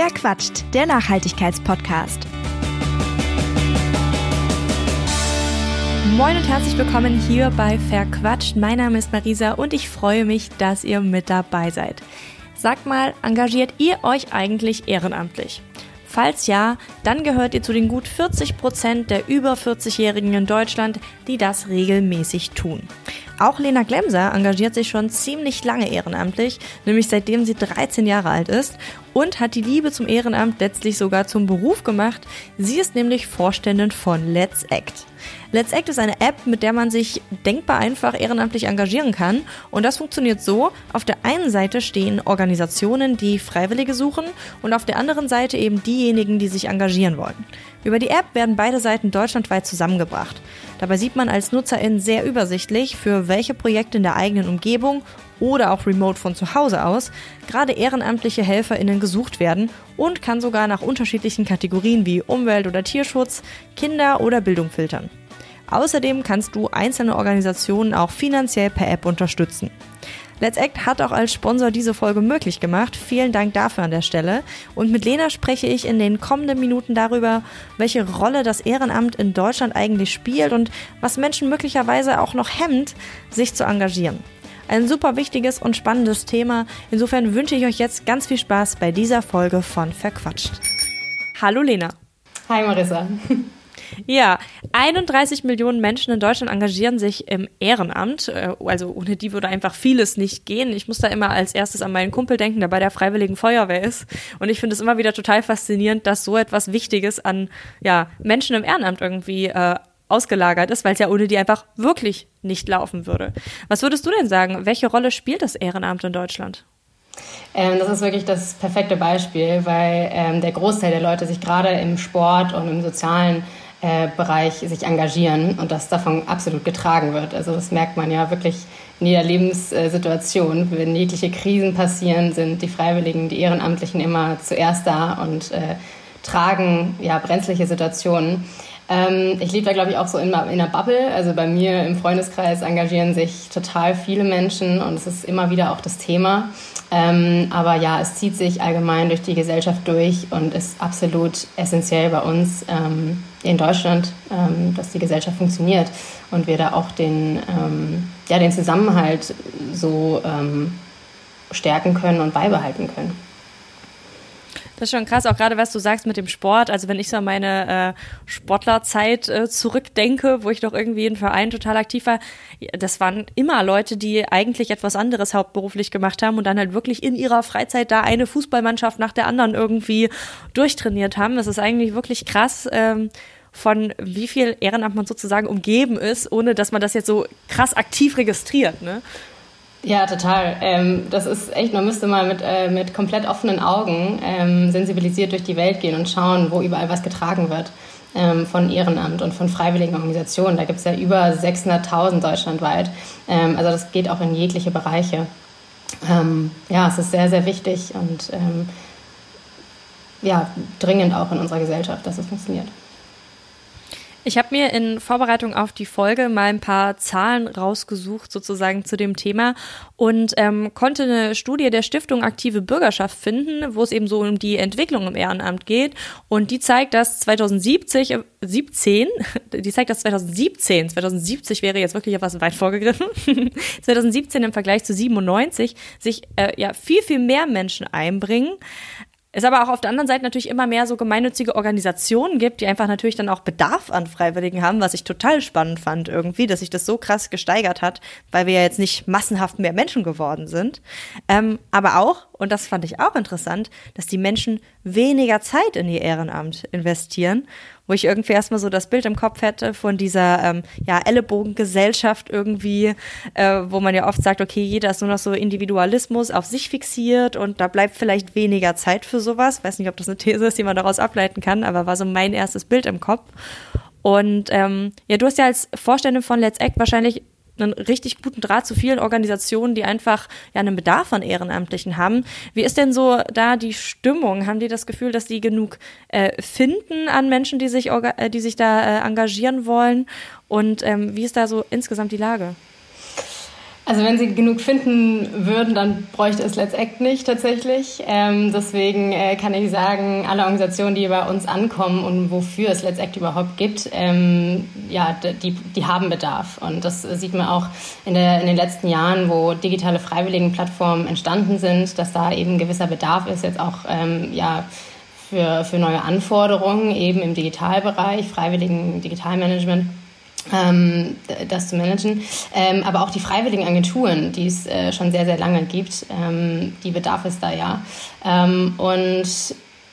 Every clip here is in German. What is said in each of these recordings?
Wer quatscht? Der Nachhaltigkeitspodcast. Moin und herzlich willkommen hier bei Verquatscht. Mein Name ist Marisa und ich freue mich, dass ihr mit dabei seid. Sagt mal, engagiert ihr euch eigentlich ehrenamtlich? Falls ja, dann gehört ihr zu den gut 40 Prozent der über 40-Jährigen in Deutschland, die das regelmäßig tun. Auch Lena Glemser engagiert sich schon ziemlich lange ehrenamtlich, nämlich seitdem sie 13 Jahre alt ist und hat die Liebe zum Ehrenamt letztlich sogar zum Beruf gemacht. Sie ist nämlich Vorständin von Let's Act. Let's Act ist eine App, mit der man sich denkbar einfach ehrenamtlich engagieren kann. Und das funktioniert so, auf der einen Seite stehen Organisationen, die Freiwillige suchen und auf der anderen Seite eben diejenigen, die sich engagieren wollen. Über die App werden beide Seiten deutschlandweit zusammengebracht. Dabei sieht man als Nutzerin sehr übersichtlich, für welche Projekte in der eigenen Umgebung oder auch remote von zu Hause aus gerade ehrenamtliche HelferInnen gesucht werden und kann sogar nach unterschiedlichen Kategorien wie Umwelt- oder Tierschutz, Kinder oder Bildung filtern. Außerdem kannst du einzelne Organisationen auch finanziell per App unterstützen. Let's Act hat auch als Sponsor diese Folge möglich gemacht. Vielen Dank dafür an der Stelle. Und mit Lena spreche ich in den kommenden Minuten darüber, welche Rolle das Ehrenamt in Deutschland eigentlich spielt und was Menschen möglicherweise auch noch hemmt, sich zu engagieren. Ein super wichtiges und spannendes Thema. Insofern wünsche ich euch jetzt ganz viel Spaß bei dieser Folge von Verquatscht. Hallo Lena. Hi Marissa. Ja, 31 Millionen Menschen in Deutschland engagieren sich im Ehrenamt. Äh, also ohne die würde einfach vieles nicht gehen. Ich muss da immer als erstes an meinen Kumpel denken, der bei der Freiwilligen Feuerwehr ist. Und ich finde es immer wieder total faszinierend, dass so etwas Wichtiges an ja, Menschen im Ehrenamt irgendwie äh, ausgelagert ist, weil es ja ohne die einfach wirklich nicht laufen würde. Was würdest du denn sagen? Welche Rolle spielt das Ehrenamt in Deutschland? Ähm, das ist wirklich das perfekte Beispiel, weil ähm, der Großteil der Leute sich gerade im Sport und im sozialen äh, Bereich sich engagieren und das davon absolut getragen wird. Also das merkt man ja wirklich in jeder Lebenssituation. Wenn jegliche Krisen passieren, sind die Freiwilligen, die Ehrenamtlichen immer zuerst da und äh, tragen ja brenzliche Situationen. Ähm, ich lebe da, glaube ich, auch so in, in einer Bubble. Also bei mir im Freundeskreis engagieren sich total viele Menschen und es ist immer wieder auch das Thema. Ähm, aber ja, es zieht sich allgemein durch die Gesellschaft durch und ist absolut essentiell bei uns ähm, in Deutschland, ähm, dass die Gesellschaft funktioniert und wir da auch den, ähm, ja, den Zusammenhalt so ähm, stärken können und beibehalten können. Das ist schon krass, auch gerade was du sagst mit dem Sport. Also wenn ich so an meine äh, Sportlerzeit äh, zurückdenke, wo ich doch irgendwie in Verein total aktiv war, das waren immer Leute, die eigentlich etwas anderes hauptberuflich gemacht haben und dann halt wirklich in ihrer Freizeit da eine Fußballmannschaft nach der anderen irgendwie durchtrainiert haben. Das ist eigentlich wirklich krass. Ähm, von wie viel Ehrenamt man sozusagen umgeben ist, ohne dass man das jetzt so krass aktiv registriert. Ne? Ja, total. Ähm, das ist echt, man müsste mal mit, äh, mit komplett offenen Augen ähm, sensibilisiert durch die Welt gehen und schauen, wo überall was getragen wird ähm, von Ehrenamt und von freiwilligen Organisationen. Da gibt es ja über 600.000 deutschlandweit. Ähm, also das geht auch in jegliche Bereiche. Ähm, ja, es ist sehr, sehr wichtig und ähm, ja, dringend auch in unserer Gesellschaft, dass es funktioniert. Ich habe mir in Vorbereitung auf die Folge mal ein paar Zahlen rausgesucht, sozusagen zu dem Thema und ähm, konnte eine Studie der Stiftung Aktive Bürgerschaft finden, wo es eben so um die Entwicklung im Ehrenamt geht. Und die zeigt, dass 2017, 17, äh, die zeigt, dass 2017, 2070 wäre jetzt wirklich etwas weit vorgegriffen, 2017 im Vergleich zu 97 sich äh, ja viel, viel mehr Menschen einbringen. Es aber auch auf der anderen Seite natürlich immer mehr so gemeinnützige Organisationen gibt, die einfach natürlich dann auch Bedarf an Freiwilligen haben, was ich total spannend fand irgendwie, dass sich das so krass gesteigert hat, weil wir ja jetzt nicht massenhaft mehr Menschen geworden sind. Ähm, aber auch, und das fand ich auch interessant, dass die Menschen weniger Zeit in ihr Ehrenamt investieren wo ich irgendwie erstmal so das Bild im Kopf hätte von dieser ähm, ja, Ellenbogengesellschaft irgendwie, äh, wo man ja oft sagt, okay, jeder ist nur noch so Individualismus auf sich fixiert und da bleibt vielleicht weniger Zeit für sowas. Weiß nicht, ob das eine These ist, die man daraus ableiten kann, aber war so mein erstes Bild im Kopf. Und ähm, ja, du hast ja als Vorständin von Let's Act wahrscheinlich einen richtig guten Draht zu vielen Organisationen, die einfach ja einen Bedarf an Ehrenamtlichen haben. Wie ist denn so da die Stimmung? Haben die das Gefühl, dass die genug äh, finden an Menschen, die sich, äh, die sich da äh, engagieren wollen? Und ähm, wie ist da so insgesamt die Lage? Also wenn sie genug finden würden, dann bräuchte es Let's Act nicht tatsächlich. Ähm, deswegen äh, kann ich sagen, alle Organisationen, die bei uns ankommen und wofür es Let's Act überhaupt gibt, ähm, ja, die, die haben Bedarf. Und das sieht man auch in, der, in den letzten Jahren, wo digitale Freiwilligenplattformen entstanden sind, dass da eben gewisser Bedarf ist, jetzt auch ähm, ja, für, für neue Anforderungen eben im Digitalbereich, freiwilligen Digitalmanagement ähm, das zu managen. Ähm, aber auch die freiwilligen Agenturen, die es äh, schon sehr, sehr lange gibt, ähm, die bedarf es da ja. Ähm, und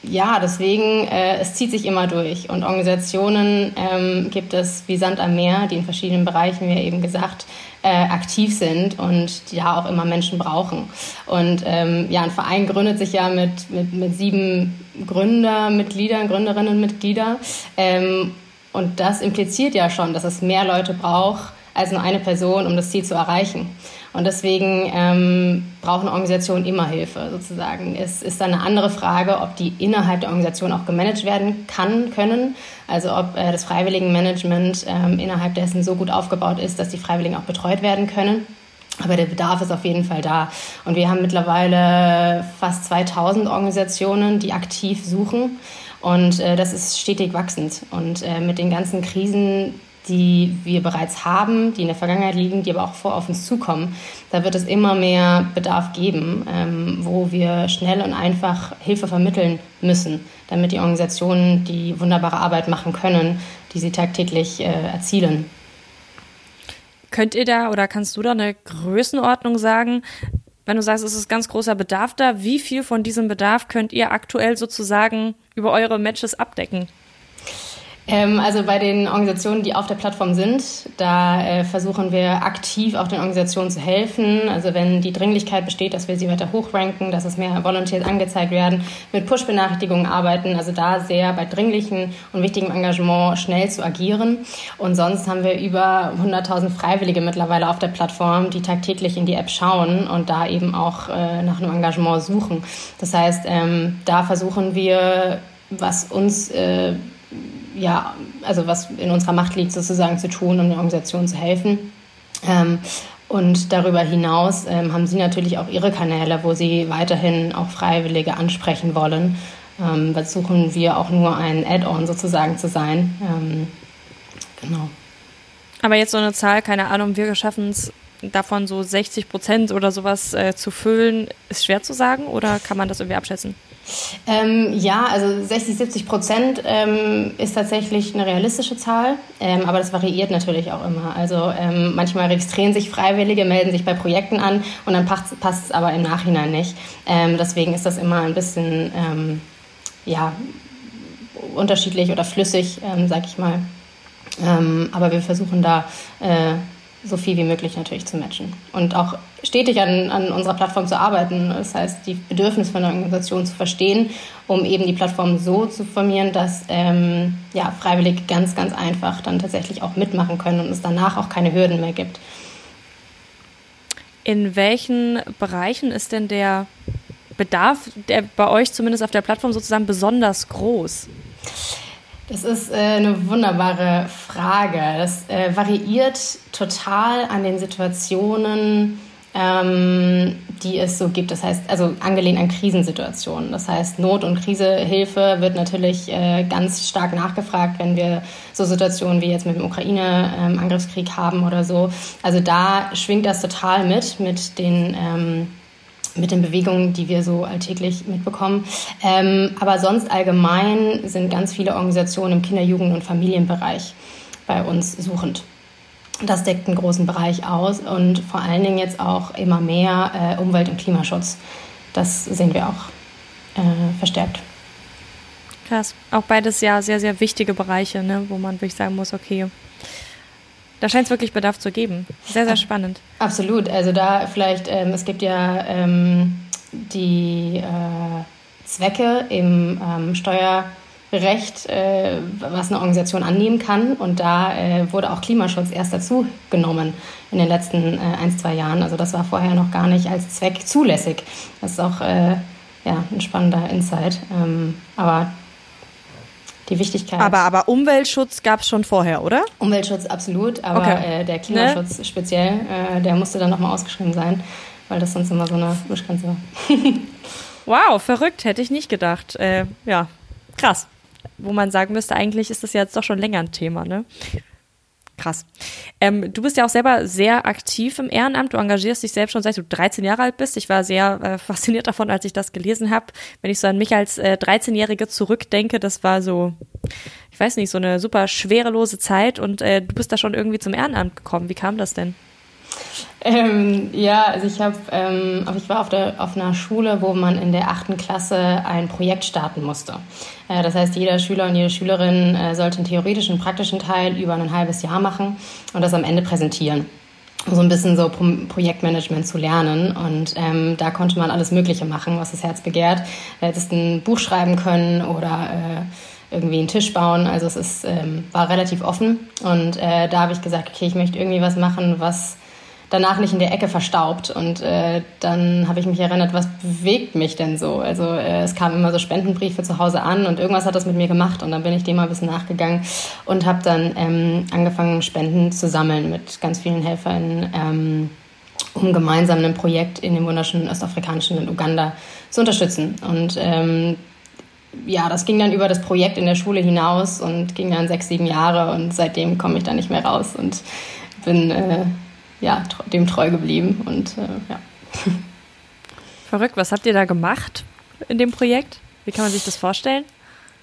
ja, deswegen, äh, es zieht sich immer durch. Und Organisationen ähm, gibt es wie Sand am Meer, die in verschiedenen Bereichen, wie eben gesagt, äh, aktiv sind und ja auch immer Menschen brauchen. Und ähm, ja, ein Verein gründet sich ja mit, mit, mit sieben Gründermitgliedern, Gründerinnen und Mitglieder. Ähm, und das impliziert ja schon, dass es mehr Leute braucht als nur eine Person, um das Ziel zu erreichen. Und deswegen ähm, brauchen Organisationen immer Hilfe sozusagen. Es ist dann eine andere Frage, ob die innerhalb der Organisation auch gemanagt werden kann, können. Also ob äh, das Freiwilligenmanagement ähm, innerhalb dessen so gut aufgebaut ist, dass die Freiwilligen auch betreut werden können. Aber der Bedarf ist auf jeden Fall da. Und wir haben mittlerweile fast 2000 Organisationen, die aktiv suchen. Und äh, das ist stetig wachsend. Und äh, mit den ganzen Krisen, die wir bereits haben, die in der Vergangenheit liegen, die aber auch vor auf uns zukommen, da wird es immer mehr Bedarf geben, ähm, wo wir schnell und einfach Hilfe vermitteln müssen, damit die Organisationen die wunderbare Arbeit machen können, die sie tagtäglich äh, erzielen. Könnt ihr da oder kannst du da eine Größenordnung sagen, wenn du sagst, es ist ganz großer Bedarf da, wie viel von diesem Bedarf könnt ihr aktuell sozusagen über eure Matches abdecken? Ähm, also bei den Organisationen, die auf der Plattform sind, da äh, versuchen wir aktiv auch den Organisationen zu helfen. Also wenn die Dringlichkeit besteht, dass wir sie weiter hochranken, dass es mehr Volunteers angezeigt werden, mit Push-Benachrichtigungen arbeiten, also da sehr bei dringlichen und wichtigem Engagement schnell zu agieren. Und sonst haben wir über 100.000 Freiwillige mittlerweile auf der Plattform, die tagtäglich in die App schauen und da eben auch äh, nach einem Engagement suchen. Das heißt, ähm, da versuchen wir, was uns äh, ja, also was in unserer Macht liegt, sozusagen zu tun, um der Organisation zu helfen. Ähm, und darüber hinaus ähm, haben Sie natürlich auch Ihre Kanäle, wo Sie weiterhin auch Freiwillige ansprechen wollen. Ähm, versuchen wir auch nur ein Add-on sozusagen zu sein. Ähm, genau. Aber jetzt so eine Zahl, keine Ahnung, wir schaffen es davon so 60 Prozent oder sowas äh, zu füllen, ist schwer zu sagen oder kann man das irgendwie abschätzen? Ähm, ja, also 60, 70 Prozent ähm, ist tatsächlich eine realistische Zahl, ähm, aber das variiert natürlich auch immer. Also ähm, manchmal registrieren sich Freiwillige, melden sich bei Projekten an und dann passt, es aber im Nachhinein nicht. Ähm, deswegen ist das immer ein bisschen ähm, ja, unterschiedlich oder flüssig, sag ich mal. aber wir versuchen da äh, so viel wie möglich natürlich zu matchen. Und auch stetig an, an unserer Plattform zu arbeiten. Das heißt, die Bedürfnisse von der Organisation zu verstehen, um eben die Plattform so zu formieren, dass ähm, ja, Freiwillige ganz, ganz einfach dann tatsächlich auch mitmachen können und es danach auch keine Hürden mehr gibt. In welchen Bereichen ist denn der Bedarf, der bei euch zumindest auf der Plattform sozusagen besonders groß? Das ist äh, eine wunderbare Frage. Das äh, variiert total an den Situationen, ähm, die es so gibt. Das heißt, also angelehnt an Krisensituationen. Das heißt, Not- und Krisehilfe wird natürlich äh, ganz stark nachgefragt, wenn wir so Situationen wie jetzt mit dem Ukraine-Angriffskrieg ähm, haben oder so. Also da schwingt das total mit, mit den ähm, mit den Bewegungen, die wir so alltäglich mitbekommen. Ähm, aber sonst allgemein sind ganz viele Organisationen im Kinder-, Jugend- und Familienbereich bei uns suchend. Das deckt einen großen Bereich aus und vor allen Dingen jetzt auch immer mehr äh, Umwelt- und Klimaschutz. Das sehen wir auch äh, verstärkt. Krass. Auch beides ja sehr, sehr wichtige Bereiche, ne, wo man wirklich sagen muss, okay, da scheint es wirklich Bedarf zu geben. Sehr, sehr spannend. Absolut. Also da vielleicht, ähm, es gibt ja ähm, die äh, Zwecke im ähm, Steuerrecht, äh, was eine Organisation annehmen kann. Und da äh, wurde auch Klimaschutz erst dazu genommen in den letzten äh, ein, zwei Jahren. Also das war vorher noch gar nicht als Zweck zulässig. Das ist auch äh, ja, ein spannender Insight. Ähm, aber die Wichtigkeit. Aber, aber Umweltschutz gab es schon vorher, oder? Umweltschutz absolut, aber okay. äh, der Klimaschutz ne? speziell, äh, der musste dann nochmal ausgeschrieben sein, weil das sonst immer so eine Mischgrenze war. wow, verrückt, hätte ich nicht gedacht. Äh, ja, krass. Wo man sagen müsste, eigentlich ist das ja jetzt doch schon länger ein Thema, ne? Krass. Ähm, du bist ja auch selber sehr aktiv im Ehrenamt. Du engagierst dich selbst schon seit du 13 Jahre alt bist. Ich war sehr äh, fasziniert davon, als ich das gelesen habe. Wenn ich so an mich als äh, 13-Jährige zurückdenke, das war so, ich weiß nicht, so eine super schwerelose Zeit und äh, du bist da schon irgendwie zum Ehrenamt gekommen. Wie kam das denn? Ähm, ja, also ich habe, ähm, ich war auf, der, auf einer Schule, wo man in der achten Klasse ein Projekt starten musste. Äh, das heißt, jeder Schüler und jede Schülerin äh, sollte einen theoretischen und praktischen Teil über ein halbes Jahr machen und das am Ende präsentieren so ein bisschen so Pro Projektmanagement zu lernen. Und ähm, da konnte man alles Mögliche machen, was das Herz begehrt. Du hättest ein Buch schreiben können oder äh, irgendwie einen Tisch bauen. Also es ist, ähm, war relativ offen. Und äh, da habe ich gesagt, okay, ich möchte irgendwie was machen, was danach nicht in der Ecke verstaubt. Und äh, dann habe ich mich erinnert, was bewegt mich denn so? Also äh, es kamen immer so Spendenbriefe zu Hause an und irgendwas hat das mit mir gemacht. Und dann bin ich dem mal ein bisschen nachgegangen und habe dann ähm, angefangen, Spenden zu sammeln mit ganz vielen Helfern. Ähm, um gemeinsam ein Projekt in dem wunderschönen östafrikanischen Land Uganda zu unterstützen. Und ähm, ja, das ging dann über das Projekt in der Schule hinaus und ging dann sechs, sieben Jahre und seitdem komme ich da nicht mehr raus und bin äh, ja, dem treu geblieben und äh, ja. Verrückt, was habt ihr da gemacht in dem Projekt? Wie kann man sich das vorstellen?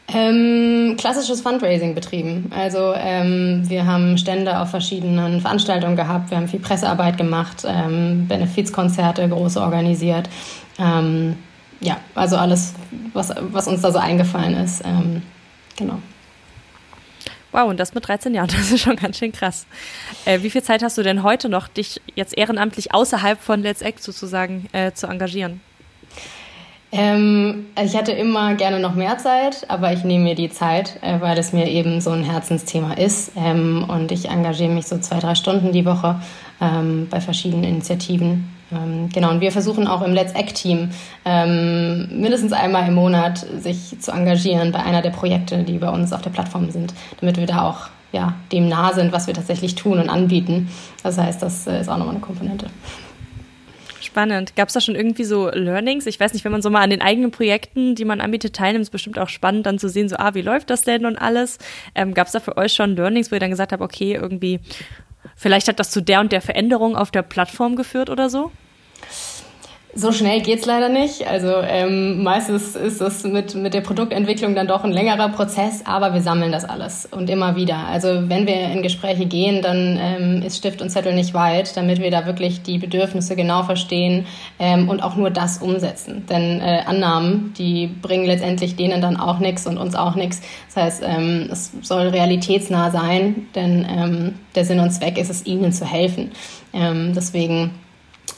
Ähm, klassisches Fundraising betrieben. Also ähm, wir haben Stände auf verschiedenen Veranstaltungen gehabt, wir haben viel Pressearbeit gemacht, ähm, Benefizkonzerte groß organisiert. Ähm, ja, also alles, was, was uns da so eingefallen ist. Ähm, genau. Wow, und das mit 13 Jahren, das ist schon ganz schön krass. Äh, wie viel Zeit hast du denn heute noch, dich jetzt ehrenamtlich außerhalb von Let's Act sozusagen äh, zu engagieren? Ähm, ich hatte immer gerne noch mehr Zeit, aber ich nehme mir die Zeit, äh, weil es mir eben so ein Herzensthema ist. Ähm, und ich engagiere mich so zwei, drei Stunden die Woche ähm, bei verschiedenen Initiativen. Ähm, genau, und wir versuchen auch im Let's Act-Team ähm, mindestens einmal im Monat sich zu engagieren bei einer der Projekte, die bei uns auf der Plattform sind, damit wir da auch ja, dem nah sind, was wir tatsächlich tun und anbieten. Das heißt, das äh, ist auch nochmal eine Komponente. Spannend. Gab es da schon irgendwie so Learnings? Ich weiß nicht, wenn man so mal an den eigenen Projekten, die man anbietet, teilnimmt, ist bestimmt auch spannend, dann zu sehen, so, ah, wie läuft das denn und alles. Ähm, Gab es da für euch schon Learnings, wo ihr dann gesagt habt, okay, irgendwie, vielleicht hat das zu der und der Veränderung auf der Plattform geführt oder so? So schnell geht's leider nicht. Also ähm, meistens ist das mit, mit der Produktentwicklung dann doch ein längerer Prozess, aber wir sammeln das alles und immer wieder. Also wenn wir in Gespräche gehen, dann ähm, ist Stift und Zettel nicht weit, damit wir da wirklich die Bedürfnisse genau verstehen ähm, und auch nur das umsetzen. Denn äh, Annahmen, die bringen letztendlich denen dann auch nichts und uns auch nichts. Das heißt, ähm, es soll realitätsnah sein, denn ähm, der Sinn und Zweck ist es, ihnen zu helfen. Ähm, deswegen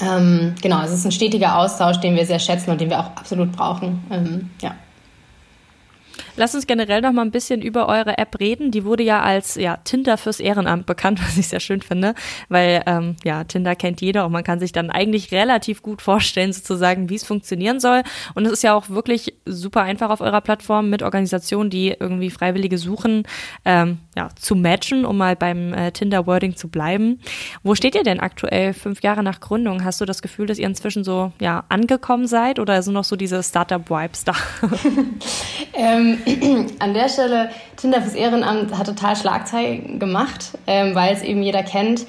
ähm, genau, es ist ein stetiger Austausch, den wir sehr schätzen und den wir auch absolut brauchen. Ähm, ja. Lass uns generell noch mal ein bisschen über eure App reden. Die wurde ja als ja, Tinder fürs Ehrenamt bekannt, was ich sehr schön finde, weil ähm, ja Tinder kennt jeder und man kann sich dann eigentlich relativ gut vorstellen, sozusagen, wie es funktionieren soll. Und es ist ja auch wirklich super einfach auf eurer Plattform mit Organisationen, die irgendwie Freiwillige suchen, ähm, ja, zu matchen, um mal beim äh, Tinder-Wording zu bleiben. Wo steht ihr denn aktuell, fünf Jahre nach Gründung? Hast du das Gefühl, dass ihr inzwischen so ja angekommen seid oder sind noch so diese Startup-Vibes da? ähm, an der Stelle, Tinder fürs Ehrenamt hat total Schlagzeilen gemacht, ähm, weil es eben jeder kennt.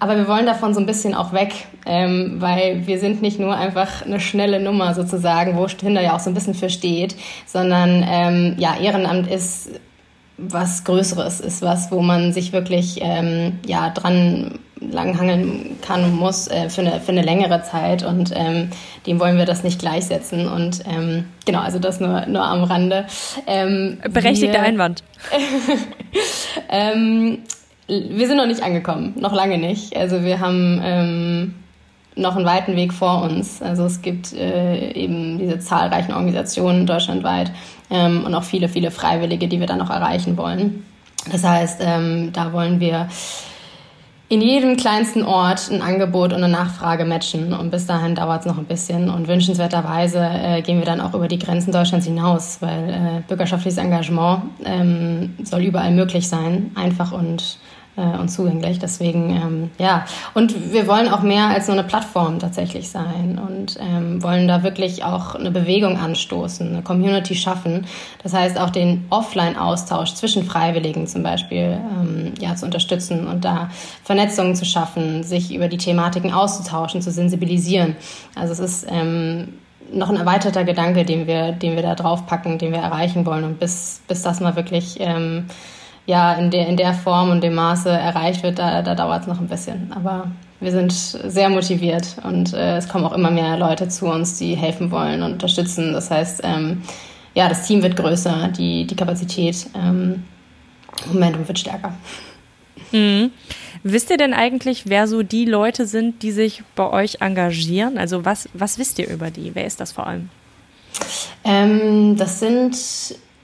Aber wir wollen davon so ein bisschen auch weg, ähm, weil wir sind nicht nur einfach eine schnelle Nummer sozusagen, wo Tinder ja auch so ein bisschen für steht, sondern ähm, ja, Ehrenamt ist was Größeres, ist was, wo man sich wirklich ähm, ja, dran langhangeln kann und muss äh, für, eine, für eine längere Zeit und ähm, dem wollen wir das nicht gleichsetzen und ähm, genau, also das nur, nur am Rande. Ähm, Berechtigter Einwand. ähm, wir sind noch nicht angekommen, noch lange nicht. Also wir haben ähm, noch einen weiten Weg vor uns. Also es gibt äh, eben diese zahlreichen Organisationen deutschlandweit ähm, und auch viele, viele Freiwillige, die wir dann noch erreichen wollen. Das heißt, ähm, da wollen wir in jedem kleinsten Ort ein Angebot und eine Nachfrage matchen. Und bis dahin dauert es noch ein bisschen. Und wünschenswerterweise äh, gehen wir dann auch über die Grenzen Deutschlands hinaus, weil äh, bürgerschaftliches Engagement ähm, soll überall möglich sein, einfach und äh, und zugänglich. Deswegen, ähm, ja. Und wir wollen auch mehr als nur eine Plattform tatsächlich sein und ähm, wollen da wirklich auch eine Bewegung anstoßen, eine Community schaffen. Das heißt, auch den Offline-Austausch zwischen Freiwilligen zum Beispiel ähm, ja, zu unterstützen und da Vernetzungen zu schaffen, sich über die Thematiken auszutauschen, zu sensibilisieren. Also es ist ähm, noch ein erweiterter Gedanke, den wir, den wir da draufpacken, den wir erreichen wollen. Und bis, bis das mal wirklich ähm, ja, in der, in der Form und dem Maße erreicht wird, da, da dauert es noch ein bisschen. Aber wir sind sehr motiviert und äh, es kommen auch immer mehr Leute zu uns, die helfen wollen und unterstützen. Das heißt, ähm, ja, das Team wird größer, die, die Kapazität, ähm, Momentum wird stärker. Mhm. Wisst ihr denn eigentlich, wer so die Leute sind, die sich bei euch engagieren? Also was, was wisst ihr über die? Wer ist das vor allem? Ähm, das sind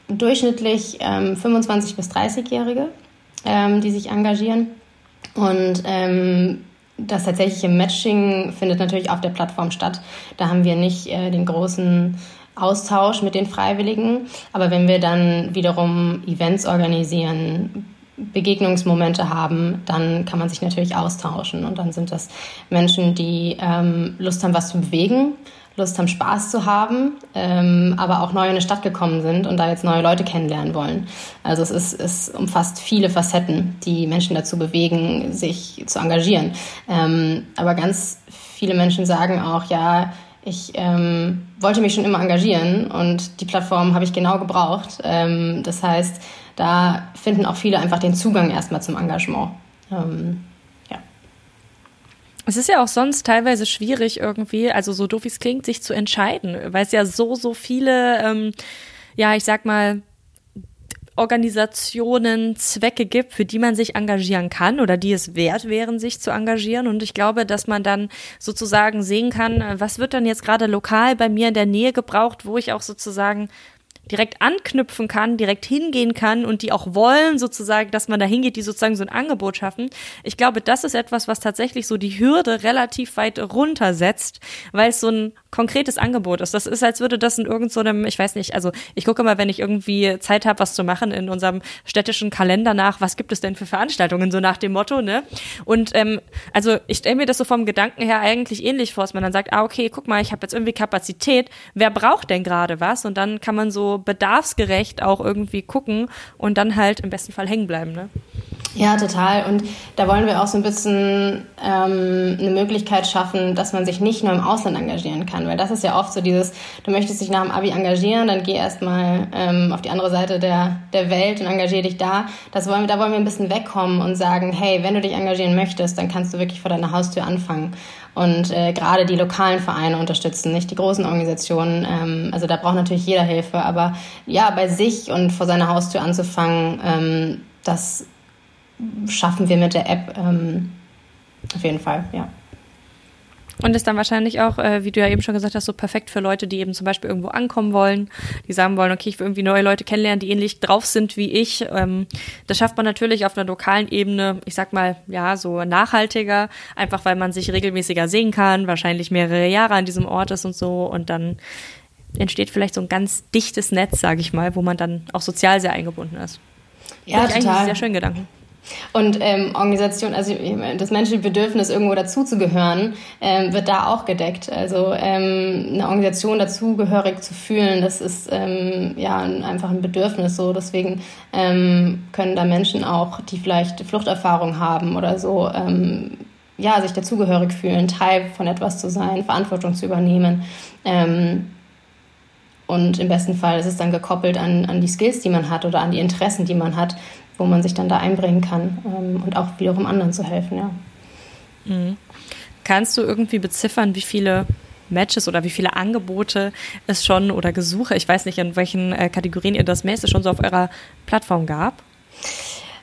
durchschnittlich ähm, 25 bis 30-Jährige, ähm, die sich engagieren. Und ähm, das tatsächliche Matching findet natürlich auf der Plattform statt. Da haben wir nicht äh, den großen Austausch mit den Freiwilligen. Aber wenn wir dann wiederum Events organisieren, Begegnungsmomente haben, dann kann man sich natürlich austauschen. Und dann sind das Menschen, die ähm, Lust haben, was zu bewegen Lust haben, Spaß zu haben, ähm, aber auch neu in eine Stadt gekommen sind und da jetzt neue Leute kennenlernen wollen. Also es, ist, es umfasst viele Facetten, die Menschen dazu bewegen, sich zu engagieren. Ähm, aber ganz viele Menschen sagen auch, ja, ich ähm, wollte mich schon immer engagieren und die Plattform habe ich genau gebraucht. Ähm, das heißt, da finden auch viele einfach den Zugang erstmal zum Engagement. Es ist ja auch sonst teilweise schwierig irgendwie, also so doof wie es klingt, sich zu entscheiden, weil es ja so, so viele, ähm, ja, ich sag mal, Organisationen, Zwecke gibt, für die man sich engagieren kann oder die es wert wären, sich zu engagieren. Und ich glaube, dass man dann sozusagen sehen kann, was wird dann jetzt gerade lokal bei mir in der Nähe gebraucht, wo ich auch sozusagen direkt anknüpfen kann, direkt hingehen kann und die auch wollen sozusagen, dass man da hingeht, die sozusagen so ein Angebot schaffen. Ich glaube, das ist etwas, was tatsächlich so die Hürde relativ weit runtersetzt, weil es so ein konkretes Angebot ist. Das ist, als würde das in irgendeinem, so ich weiß nicht, also ich gucke mal, wenn ich irgendwie Zeit habe, was zu machen in unserem städtischen Kalender nach, was gibt es denn für Veranstaltungen, so nach dem Motto, ne? Und ähm, also ich stelle mir das so vom Gedanken her eigentlich ähnlich vor, dass man dann sagt, ah, okay, guck mal, ich habe jetzt irgendwie Kapazität, wer braucht denn gerade was? Und dann kann man so bedarfsgerecht auch irgendwie gucken und dann halt im besten Fall hängen bleiben, ne? Ja, total. Und da wollen wir auch so ein bisschen ähm, eine Möglichkeit schaffen, dass man sich nicht nur im Ausland engagieren kann. Weil das ist ja oft so dieses, du möchtest dich nach dem Abi engagieren, dann geh erstmal ähm, auf die andere Seite der, der Welt und engagier dich da. Das wollen da wollen wir ein bisschen wegkommen und sagen, hey, wenn du dich engagieren möchtest, dann kannst du wirklich vor deiner Haustür anfangen. Und äh, gerade die lokalen Vereine unterstützen, nicht die großen Organisationen. Ähm, also da braucht natürlich jeder Hilfe. Aber ja, bei sich und vor seiner Haustür anzufangen, ähm, das schaffen wir mit der App ähm, auf jeden Fall, ja. Und ist dann wahrscheinlich auch, äh, wie du ja eben schon gesagt hast, so perfekt für Leute, die eben zum Beispiel irgendwo ankommen wollen, die sagen wollen, okay, ich will irgendwie neue Leute kennenlernen, die ähnlich drauf sind wie ich. Ähm, das schafft man natürlich auf einer lokalen Ebene, ich sag mal, ja, so nachhaltiger, einfach weil man sich regelmäßiger sehen kann, wahrscheinlich mehrere Jahre an diesem Ort ist und so und dann entsteht vielleicht so ein ganz dichtes Netz, sage ich mal, wo man dann auch sozial sehr eingebunden ist. Ja, total. Eigentlich sehr schön Gedanken. Und ähm, Organisation, also das menschliche Bedürfnis, irgendwo dazuzugehören, ähm, wird da auch gedeckt. Also ähm, eine Organisation dazugehörig zu fühlen, das ist ähm, ja einfach ein Bedürfnis so. Deswegen ähm, können da Menschen auch, die vielleicht Fluchterfahrung haben oder so, ähm, ja, sich dazugehörig fühlen, Teil von etwas zu sein, Verantwortung zu übernehmen. Ähm, und im besten Fall ist es dann gekoppelt an, an die Skills, die man hat oder an die Interessen, die man hat wo man sich dann da einbringen kann ähm, und auch wiederum anderen zu helfen, ja. Mhm. Kannst du irgendwie beziffern, wie viele Matches oder wie viele Angebote es schon oder Gesuche, ich weiß nicht, in welchen äh, Kategorien ihr das mäßig schon so auf eurer Plattform gab?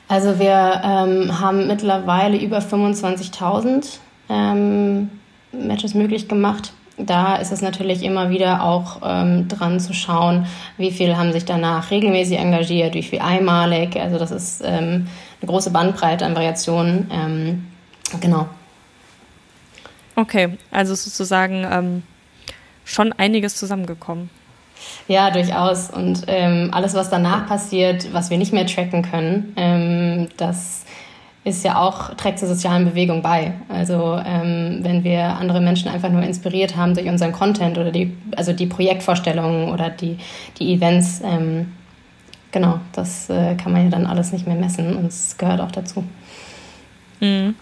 Also wir ähm, haben mittlerweile über 25.000 ähm, Matches möglich gemacht da ist es natürlich immer wieder auch ähm, dran zu schauen, wie viel haben sich danach regelmäßig engagiert, wie viel einmalig. Also das ist ähm, eine große Bandbreite an Variationen. Ähm, Genau. Okay, also sozusagen ähm, schon einiges zusammengekommen. Ja, durchaus. Und ähm, alles, was danach passiert, was wir nicht mehr tracken können, ähm, das ist ja auch, trägt zur sozialen Bewegung bei. Also ähm, wenn wir andere Menschen einfach nur inspiriert haben durch unseren Content oder die, also die Projektvorstellungen oder die, die Events, ähm, genau, das äh, kann man ja dann alles nicht mehr messen und es gehört auch dazu. Mhm.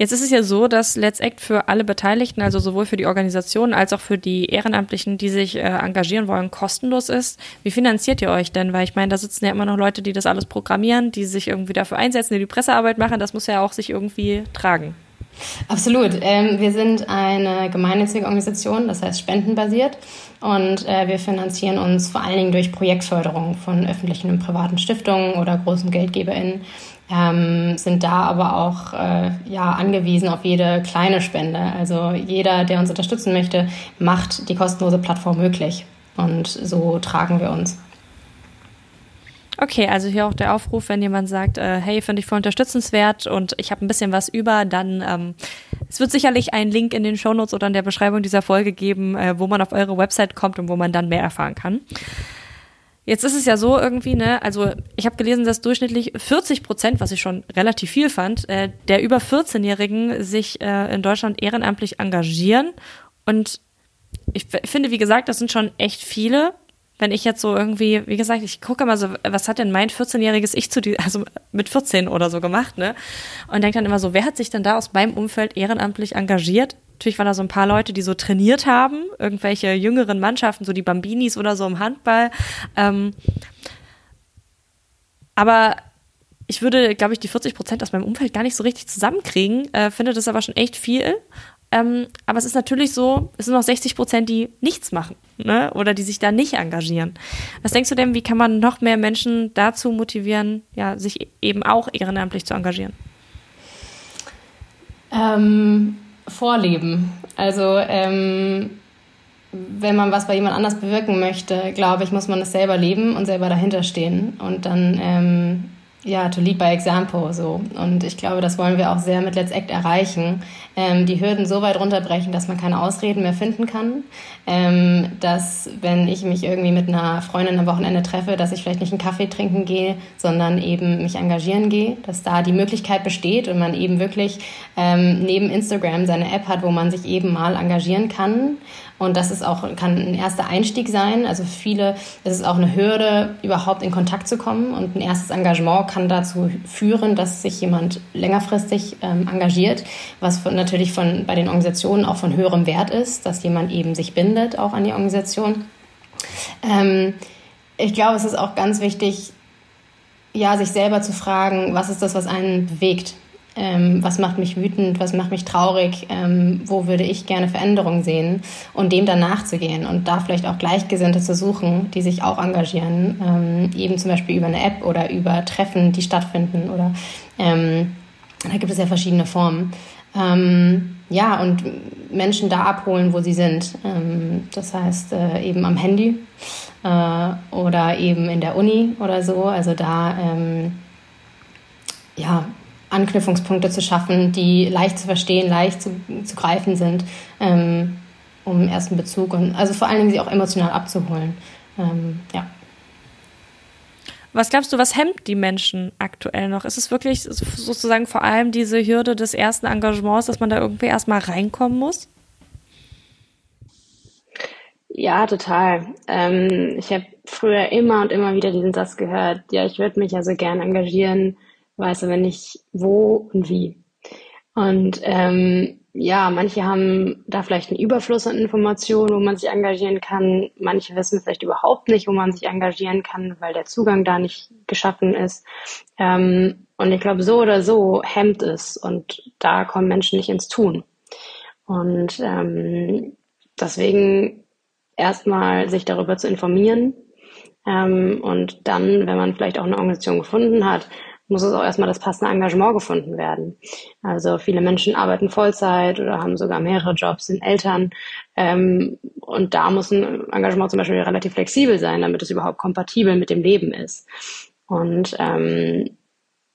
Jetzt ist es ja so, dass Let's Act für alle Beteiligten, also sowohl für die Organisationen als auch für die Ehrenamtlichen, die sich äh, engagieren wollen, kostenlos ist. Wie finanziert ihr euch denn? Weil ich meine, da sitzen ja immer noch Leute, die das alles programmieren, die sich irgendwie dafür einsetzen, die die Pressearbeit machen. Das muss ja auch sich irgendwie tragen. Absolut. Ähm, wir sind eine gemeinnützige Organisation, das heißt spendenbasiert. Und äh, wir finanzieren uns vor allen Dingen durch Projektförderung von öffentlichen und privaten Stiftungen oder großen GeldgeberInnen ähm, sind da aber auch äh, ja, angewiesen auf jede kleine Spende. Also jeder, der uns unterstützen möchte, macht die kostenlose Plattform möglich. Und so tragen wir uns. Okay, also hier auch der Aufruf, wenn jemand sagt, äh, hey, finde ich voll unterstützenswert und ich habe ein bisschen was über, dann ähm, es wird sicherlich einen Link in den Shownotes oder in der Beschreibung dieser Folge geben, äh, wo man auf eure Website kommt und wo man dann mehr erfahren kann. Jetzt ist es ja so irgendwie, ne, also ich habe gelesen, dass durchschnittlich 40 Prozent, was ich schon relativ viel fand, äh, der über 14-Jährigen sich äh, in Deutschland ehrenamtlich engagieren. Und ich finde, wie gesagt, das sind schon echt viele. Wenn ich jetzt so irgendwie, wie gesagt, ich gucke mal so, was hat denn mein 14-jähriges Ich zu die, also mit 14 oder so gemacht, ne? Und denke dann immer so, wer hat sich denn da aus meinem Umfeld ehrenamtlich engagiert? Natürlich waren da so ein paar Leute, die so trainiert haben, irgendwelche jüngeren Mannschaften, so die Bambinis oder so im Handball. Ähm, aber ich würde, glaube ich, die 40 Prozent aus meinem Umfeld gar nicht so richtig zusammenkriegen, äh, finde das aber schon echt viel. Ähm, aber es ist natürlich so, es sind noch 60 Prozent, die nichts machen ne? oder die sich da nicht engagieren. Was denkst du denn, wie kann man noch mehr Menschen dazu motivieren, ja, sich eben auch ehrenamtlich zu engagieren? Ähm, vorleben. Also ähm, wenn man was bei jemand anders bewirken möchte, glaube ich, muss man es selber leben und selber dahinter stehen und dann ähm, ja, to lead by example so. Und ich glaube, das wollen wir auch sehr mit Let's Act erreichen. Ähm, die Hürden so weit runterbrechen, dass man keine Ausreden mehr finden kann. Ähm, dass, wenn ich mich irgendwie mit einer Freundin am Wochenende treffe, dass ich vielleicht nicht einen Kaffee trinken gehe, sondern eben mich engagieren gehe. Dass da die Möglichkeit besteht und man eben wirklich ähm, neben Instagram seine App hat, wo man sich eben mal engagieren kann und das ist auch, kann ein erster Einstieg sein. Also viele, es ist auch eine Hürde, überhaupt in Kontakt zu kommen. Und ein erstes Engagement kann dazu führen, dass sich jemand längerfristig ähm, engagiert, was von, natürlich von, bei den Organisationen auch von höherem Wert ist, dass jemand eben sich bindet auch an die Organisation. Ähm, ich glaube, es ist auch ganz wichtig, ja, sich selber zu fragen, was ist das, was einen bewegt? Ähm, was macht mich wütend, was macht mich traurig, ähm, wo würde ich gerne Veränderungen sehen und dem dann nachzugehen und da vielleicht auch Gleichgesinnte zu suchen, die sich auch engagieren, ähm, eben zum Beispiel über eine App oder über Treffen, die stattfinden oder ähm, da gibt es ja verschiedene Formen. Ähm, ja, und Menschen da abholen, wo sie sind. Ähm, das heißt, äh, eben am Handy äh, oder eben in der Uni oder so. Also da, ja, Anknüpfungspunkte zu schaffen, die leicht zu verstehen, leicht zu, zu greifen sind, ähm, um ersten Bezug und also vor allen Dingen sie auch emotional abzuholen. Ähm, ja. Was glaubst du, was hemmt die Menschen aktuell noch? Ist es wirklich sozusagen vor allem diese Hürde des ersten Engagements, dass man da irgendwie erstmal reinkommen muss? Ja, total. Ähm, ich habe früher immer und immer wieder diesen Satz gehört, ja, ich würde mich ja so gern engagieren, weiß aber nicht wo und wie. Und ähm, ja, manche haben da vielleicht einen Überfluss an Informationen, wo man sich engagieren kann. Manche wissen vielleicht überhaupt nicht, wo man sich engagieren kann, weil der Zugang da nicht geschaffen ist. Ähm, und ich glaube, so oder so hemmt es und da kommen Menschen nicht ins Tun. Und ähm, deswegen erstmal sich darüber zu informieren ähm, und dann, wenn man vielleicht auch eine Organisation gefunden hat, muss es auch erstmal das passende Engagement gefunden werden. Also viele Menschen arbeiten Vollzeit oder haben sogar mehrere Jobs, sind Eltern. Ähm, und da muss ein Engagement zum Beispiel relativ flexibel sein, damit es überhaupt kompatibel mit dem Leben ist. Und ähm,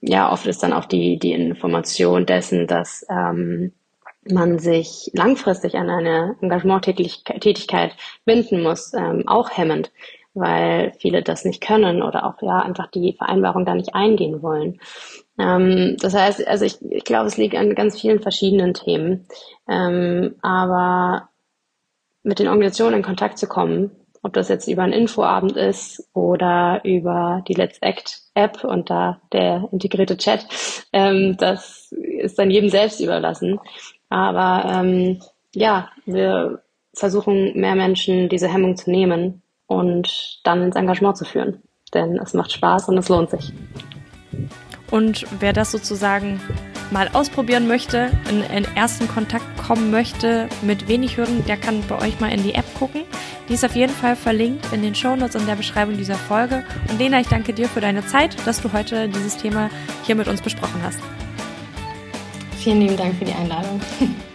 ja, oft ist dann auch die, die Information dessen, dass ähm, man sich langfristig an eine Engagementtätigkeit binden muss, ähm, auch hemmend, weil viele das nicht können oder auch ja einfach die Vereinbarung da nicht eingehen wollen. Ähm, das heißt, also ich, ich glaube, es liegt an ganz vielen verschiedenen Themen, ähm, aber mit den Organisationen in Kontakt zu kommen, ob das jetzt über einen Infoabend ist oder über die Let's Act App und da der integrierte Chat, ähm, das ist dann jedem selbst überlassen. Aber ähm, ja, wir versuchen mehr Menschen diese Hemmung zu nehmen und dann ins Engagement zu führen. Denn es macht Spaß und es lohnt sich. Und wer das sozusagen mal ausprobieren möchte, in, in ersten Kontakt kommen möchte mit wenig Hürden, der kann bei euch mal in die App gucken. Die ist auf jeden Fall verlinkt in den Shownotes und der Beschreibung dieser Folge. Und Lena, ich danke dir für deine Zeit, dass du heute dieses Thema hier mit uns besprochen hast. Vielen lieben Dank für die Einladung.